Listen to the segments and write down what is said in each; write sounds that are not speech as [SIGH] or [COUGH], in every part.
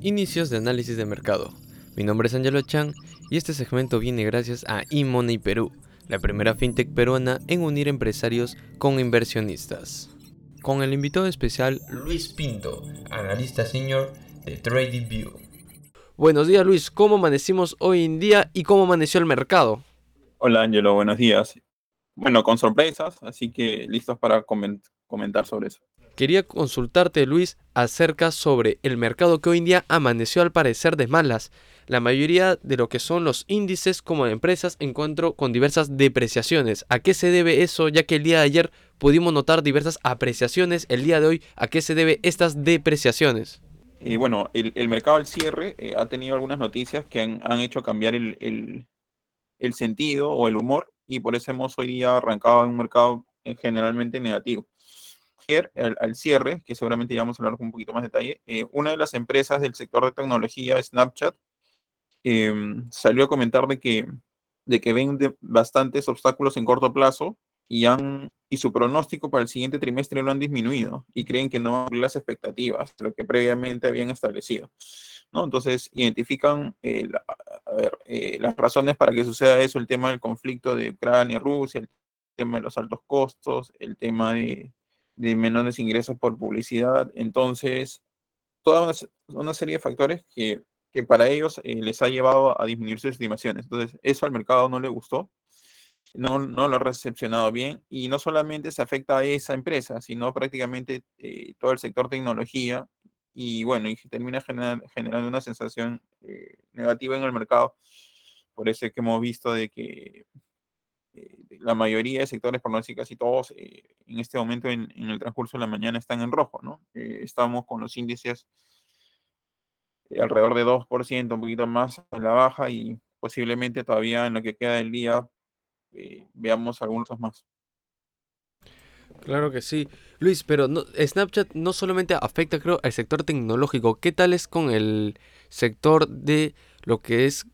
Inicios de análisis de mercado. Mi nombre es Angelo Chan y este segmento viene gracias a eMoney Perú, la primera fintech peruana en unir empresarios con inversionistas. Con el invitado especial Luis Pinto, analista senior de TradingView. Buenos días Luis, ¿cómo amanecimos hoy en día y cómo amaneció el mercado? Hola Angelo, buenos días. Bueno, con sorpresas, así que listos para comentar sobre eso. Quería consultarte, Luis, acerca sobre el mercado que hoy en día amaneció al parecer de malas. La mayoría de lo que son los índices como de empresas encuentro con diversas depreciaciones. ¿A qué se debe eso? Ya que el día de ayer pudimos notar diversas apreciaciones. El día de hoy, ¿a qué se debe estas depreciaciones? Bueno, el, mercado al cierre eh, ha tenido algunas noticias que han, hecho cambiar el, el, sentido o el humor y por eso hemos hoy día arrancado en un mercado eh, generalmente negativo al, cierre, que seguramente ya vamos a hablar con un poquito más detalle, eh, una de las empresas del sector de tecnología, Snapchat, em, salió a comentar de que, de que ven bastantes obstáculos en corto plazo y, han, y su pronóstico para el siguiente trimestre lo han disminuido y creen que no van a cumplir las expectativas, lo que previamente habían establecido. ¿no? Entonces, identifican eh, eh, las razones para que suceda eso, el tema del conflicto de Ucrania y Rusia, el tema de los altos costos, el tema de, de menores ingresos por publicidad. Entonces, toda una, serie de factores que, que para ellos eh, les ha llevado a disminuir sus estimaciones. Entonces, eso al mercado no le gustó, no, no lo ha recepcionado bien y no solamente se afecta a esa empresa, sino prácticamente eh, todo el sector tecnología y bueno, y termina generando una sensación eh, negativa en el mercado. Por eso es que hemos visto de que la mayoría de sectores, por no decir casi todos, eh, en este momento en, el transcurso de la mañana están en rojo, ¿no? Eh, estamos con los índices alrededor de 2%, un poquito más a la baja y posiblemente todavía en lo que queda del día veamos algunos más. Claro que sí. Luis, pero no, Snapchat no solamente afecta, creo, al sector tecnológico. ¿Qué tal es con el sector de lo que es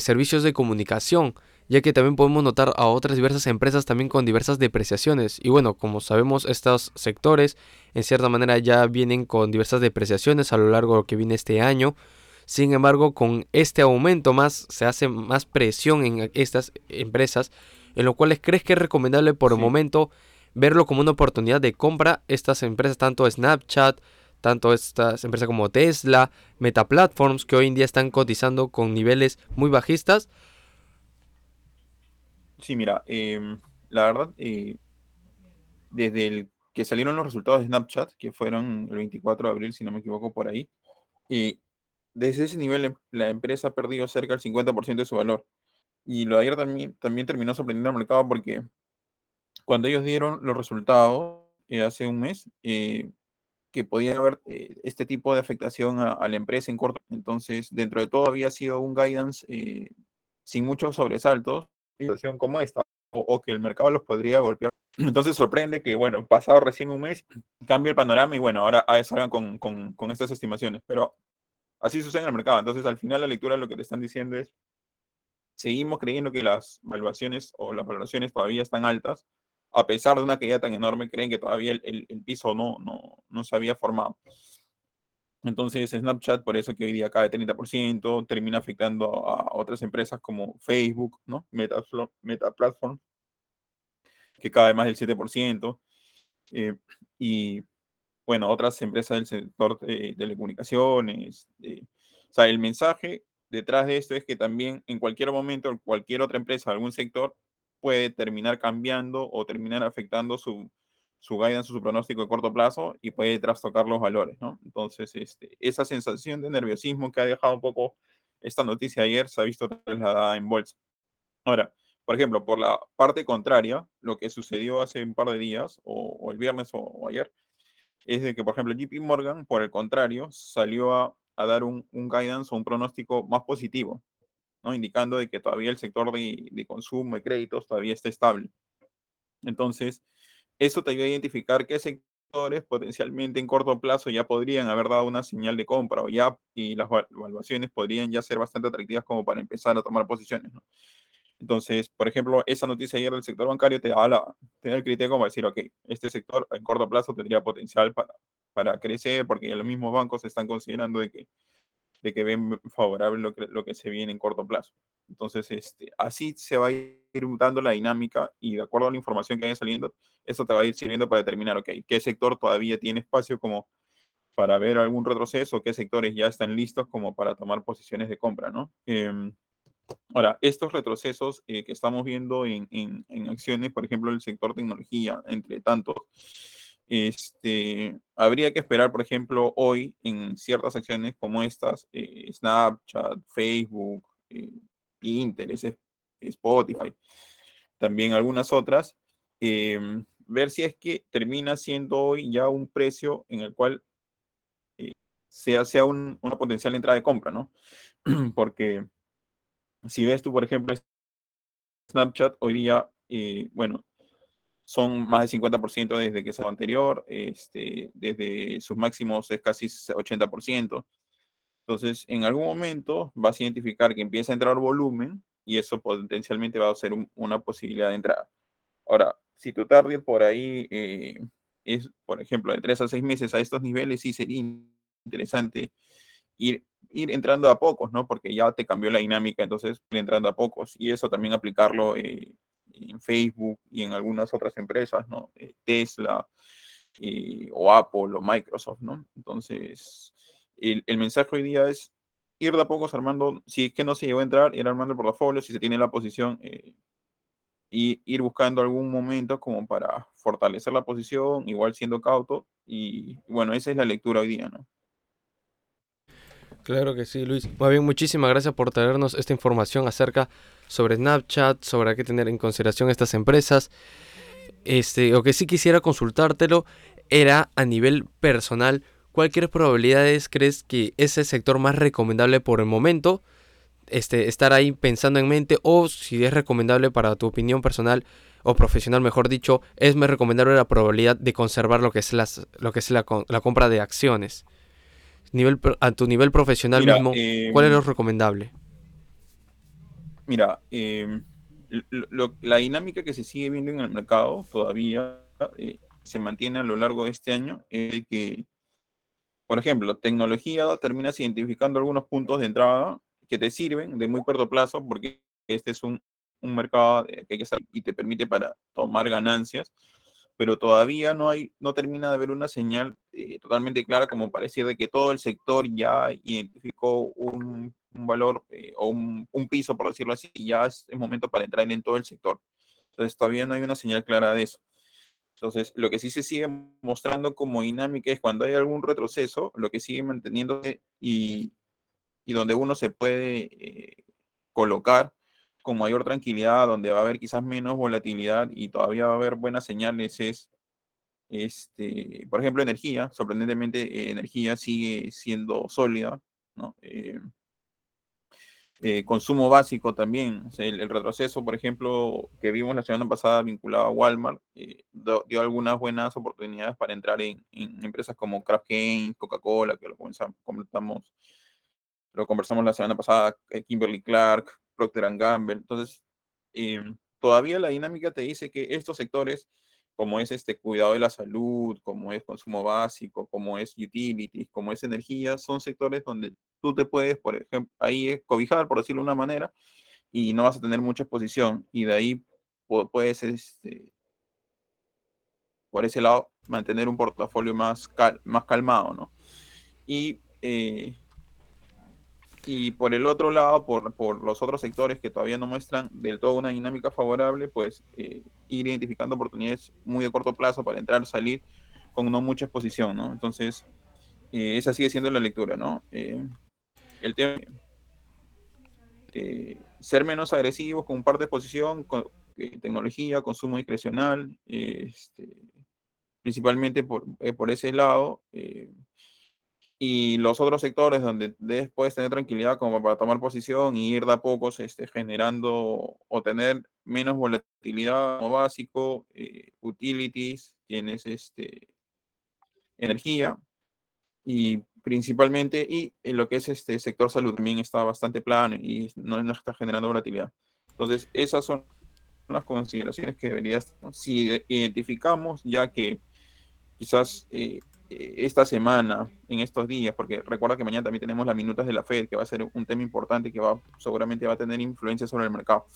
servicios de comunicación? Ya que también podemos notar a otras diversas empresas también con diversas depreciaciones. Y bueno, como sabemos, estos sectores en cierta manera ya vienen con diversas depreciaciones a lo largo de lo que viene este año. Sin embargo, con este aumento más se hace más presión en estas empresas, en lo cual crees que es recomendable por el momento verlo como una oportunidad de compra estas empresas, tanto Snapchat, tanto estas empresas como Tesla, Meta Platforms, que hoy en día están cotizando con niveles muy bajistas Sí, mira, em, la verdad, eh, desde el que salieron los resultados de Snapchat, que fueron el 24 de abril, si no me equivoco, por ahí, y desde ese nivel em, la empresa ha perdido cerca del 50% de su valor. Y lo de ayer también, también terminó sorprendiendo al mercado porque cuando ellos dieron los resultados eh, hace un mes, eh, que podía haber este tipo de afectación a, la empresa en corto. Entonces, dentro de todo había sido un guidance sin muchos sobresaltos, situación como esta, o, que el mercado los podría golpear. Entonces sorprende que, bueno, pasado recién un mes, cambie el panorama y bueno, ahora salgan con, con, con estas estimaciones. Pero así sucede en el mercado. Entonces, al final la lectura lo que te están diciendo es, seguimos creyendo que las valuaciones o las valoraciones todavía están altas, a pesar de una caída tan enorme, creen que todavía el, el, el piso no, no, no se había formado. Entonces, Snapchat, por eso que hoy día cae 30%, termina afectando a otras empresas como Facebook, ¿no? Meta, Meta Platform, que cae más del 7%. Eh, y, bueno, otras empresas del sector de telecomunicaciones. o sea, el mensaje detrás de esto es que también en cualquier momento, cualquier otra empresa, algún sector, puede terminar cambiando o terminar afectando su, su guidance, su pronóstico de corto plazo y puede trastocar los valores, ¿no? Entonces, este, esa sensación de nerviosismo que ha dejado un poco esta noticia ayer se ha visto trasladada en bolsa. Ahora, por ejemplo, por la parte contraria, lo que sucedió hace un par de días, o, el viernes o, ayer, es de que, por ejemplo, JP Morgan, por el contrario, salió a, dar un, guidance o un pronóstico más positivo, ¿no? indicando de que todavía el sector de, de consumo y créditos todavía está estable. Entonces, eso te ayuda a identificar qué sectores potencialmente en corto plazo ya podrían haber dado una señal de compra o ya y las evaluaciones podrían ya ser bastante atractivas como para empezar a tomar posiciones. Entonces, por ejemplo, esa noticia ayer del sector bancario te da, la, te da el criterio como decir, ok, este sector en corto plazo tendría potencial para, para crecer, porque ya los mismos bancos están considerando de que, de que ven favorable lo que, lo que se viene en corto plazo. Entonces, este, así se va a ir dando la dinámica y de acuerdo a la información que vaya saliendo, eso te va a ir sirviendo para determinar, ok, qué sector todavía tiene espacio como para ver algún retroceso, qué sectores ya están listos como para tomar posiciones de compra, ¿no? Em, ahora, estos retrocesos eh, que estamos viendo en, en, acciones, por ejemplo, el sector tecnología, entre tantos, este, habría que esperar, por ejemplo, hoy en ciertas acciones como estas, eh, Snapchat, Facebook, eh, Intel, Spotify, también algunas otras, em, ver si es que termina siendo hoy ya un precio en el cual eh, sea, sea una potencial entrada de compra, ¿no? [CLEARS THROAT] Porque si ves tú, por ejemplo, Snapchat, hoy día, eh, bueno, son más del 50% desde que se anterior, este, desde sus máximos es casi 80%. Entonces, en algún momento vas a identificar que empieza a entrar volumen y eso potencialmente va a ser una posibilidad de entrada. Ahora, si tu target por ahí eh, es, por ejemplo, de tres a seis meses a estos niveles, sí sería interesante ir, ir entrando a pocos, ¿no? Porque ya te cambió la dinámica, entonces ir entrando a pocos. Y eso también aplicarlo eh, en Facebook y en algunas otras empresas, ¿no? Eh, Tesla o Apple o Microsoft, ¿no? Entonces, el, mensaje hoy día es ir de a pocos armando, si es que no se llegó a entrar, ir armando el portafolio, si se tiene la posición, y ir buscando algún momento como para fortalecer la posición, igual siendo cauto, y bueno, esa es la lectura hoy día, ¿no? Claro que sí, Luis. Muy bien, muchísimas gracias por traernos esta información acerca sobre Snapchat, sobre qué tener en consideración estas empresas. Este, lo que sí quisiera consultártelo era a nivel personal, ¿cuáles probabilidades crees que es el sector más recomendable por el momento? Este, estar ahí pensando en mente o si es recomendable para tu opinión personal o profesional, mejor dicho, es más recomendable la probabilidad de conservar lo que es, las, lo que es la, compra de acciones. Nivel, a tu nivel profesional mismo, ¿cuál es lo em, recomendable? Mira, em, la dinámica que se sigue viendo en el mercado todavía eh, se mantiene a lo largo de este año es que por ejemplo, tecnología, terminas identificando algunos puntos de entrada que te sirven de muy corto plazo porque este es un, un mercado que hay que saber y te permite para tomar ganancias, pero todavía no hay, no termina de haber una señal eh, totalmente clara como para decir de que todo el sector ya identificó un, un valor eh, o un, un, piso, por decirlo así, y ya es el momento para entrar en todo el sector. Entonces todavía no hay una señal clara de eso. Entonces, lo que sí se sigue mostrando como dinámica es cuando hay algún retroceso, lo que sigue manteniéndose y, y donde uno se puede eh, colocar con mayor tranquilidad, donde va a haber quizás menos volatilidad y todavía va a haber buenas señales es, este, por ejemplo, energía. Sorprendentemente, eh, energía sigue siendo sólida, ¿no? Eh, eh, consumo básico también. el, retroceso, por ejemplo, que vimos la semana pasada vinculado a Walmart, eh, dio algunas buenas oportunidades para entrar en, empresas como Kraft Coca-Cola, que lo conversamos, lo conversamos la semana pasada, eh, Kimberly Clark, Procter Gamble. Entonces, todavía la dinámica te dice que estos sectores como es este cuidado de la salud, como es consumo básico, como es utilities, como es energía, son sectores donde tú te puedes, por ejemplo, ahí cobijar, por decirlo de una manera, y no vas a tener mucha exposición, y de ahí puedes, este, por ese lado, mantener un portafolio más, más calmado, ¿no? Y eh, y por el otro lado, por, por, los otros sectores que todavía no muestran del todo una dinámica favorable, pues eh, ir identificando oportunidades muy de corto plazo para entrar, salir con no mucha exposición, ¿no? Entonces, eh, esa sigue siendo la lectura, ¿no? Eh, el tema de ser menos agresivos con parte de exposición, con, tecnología, consumo discrecional, este, principalmente por, por ese lado y los otros sectores donde puedes tener tranquilidad como para tomar posición y ir de a pocos este, generando o tener menos volatilidad como básico, eh, utilities, tienes este, energía y principalmente, y en lo que es este sector salud también está bastante plano y no, no está generando volatilidad. Entonces, esas son las consideraciones que deberías, si identificamos ya que quizás... Eh, esta semana, en estos días, porque recuerda que mañana también tenemos las minutas de la Fed, que va a ser un tema importante que va, seguramente va a tener influencia sobre el mercado.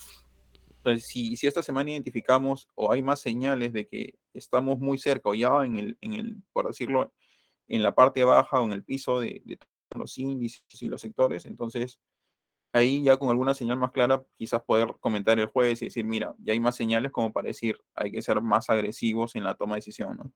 Entonces, si, si esta semana identificamos o hay más señales de que estamos muy cerca o ya en el, en el por decirlo, en la parte baja o en el piso de, de los índices y los sectores, entonces ahí ya con alguna señal más clara, quizás poder comentar el jueves y decir, mira, ya hay más señales como para decir, hay que ser más agresivos en la toma de decisión, ¿no?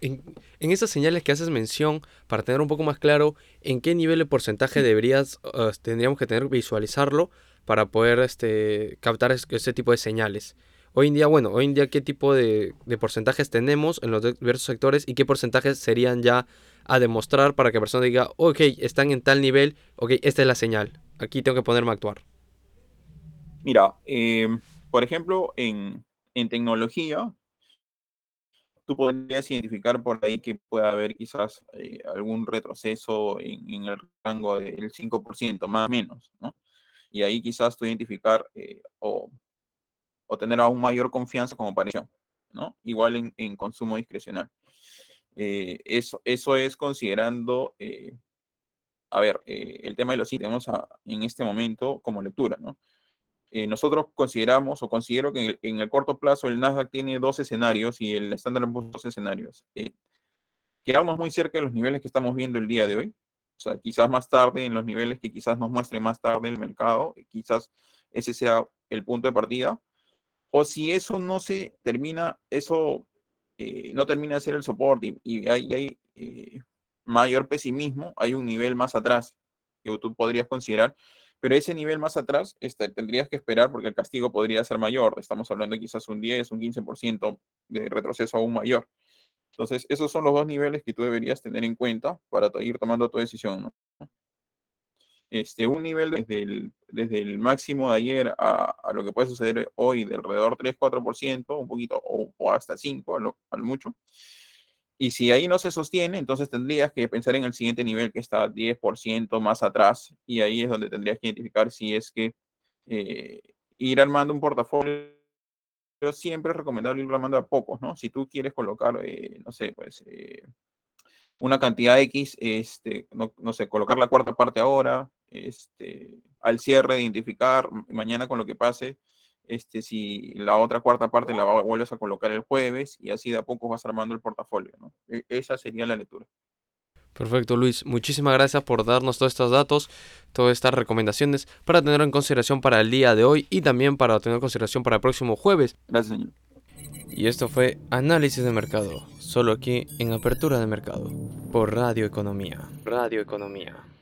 En, en esas señales que haces mención, para tener un poco más claro, ¿en qué nivel de porcentaje deberías, uh, tendríamos que tener visualizarlo para poder este, captar ese tipo de señales? Hoy en día, bueno, hoy en día, ¿qué tipo de, de porcentajes tenemos en los diversos sectores y qué porcentajes serían ya a demostrar para que la persona diga, ok, están en tal nivel, ok, esta es la señal, aquí tengo que ponerme a actuar? Mira, eh, por ejemplo, en, en, tecnología, tú podrías identificar por ahí que puede haber quizás eh, algún retroceso en, el rango del 5%, más o menos, ¿no? Y ahí quizás tú identificar eh, o, o, tener aún mayor confianza como pareció, ¿no? Igual en, consumo discrecional. Eh, eso, eso es considerando, eh, a ver, el tema de los ítems en este momento como lectura, ¿no? Nosotros consideramos o considero que en el, en el, corto plazo el Nasdaq tiene dos escenarios y el Standard Poor's dos escenarios. quedamos muy cerca de los niveles que estamos viendo el día de hoy. O sea, quizás más tarde, en los niveles que quizás nos muestre más tarde el mercado, quizás ese sea el punto de partida. O si eso no se termina, eso eh, no termina de ser el soporte y, hay, hay eh, mayor pesimismo, hay un nivel más atrás que tú podrías considerar, pero ese nivel más atrás este, tendrías que esperar porque el castigo podría ser mayor, estamos hablando de quizás un 10, un 15% de retroceso aún mayor. Entonces, esos son los dos niveles que tú deberías tener en cuenta para ir tomando tu decisión. este, un nivel desde el, máximo de ayer a, lo que puede suceder hoy de alrededor 3-4%, un poquito, o, hasta 5 a lo, al mucho. Y si ahí no se sostiene, entonces tendrías que pensar en el siguiente nivel que está 10% más atrás. Y ahí es donde tendrías que identificar si es que eh, ir armando un portafolio. Pero siempre es recomendable ir armando a pocos, ¿no? Si tú quieres colocar, eh, no sé, pues eh, una cantidad X, este, no, no, sé, colocar la cuarta parte ahora, este, al cierre, identificar mañana con lo que pase, este, si la otra cuarta parte la vuelves a colocar el jueves y así de a poco vas armando el portafolio. ¿no? E esa sería la lectura. Perfecto, Luis. Muchísimas gracias por darnos todos estos datos, todas estas recomendaciones para tener en consideración para el día de hoy y también para tener en consideración para el próximo jueves. Gracias, señor. Y esto fue Análisis de Mercado, solo aquí en Apertura de Mercado, por Radio Economía. Radio Economía.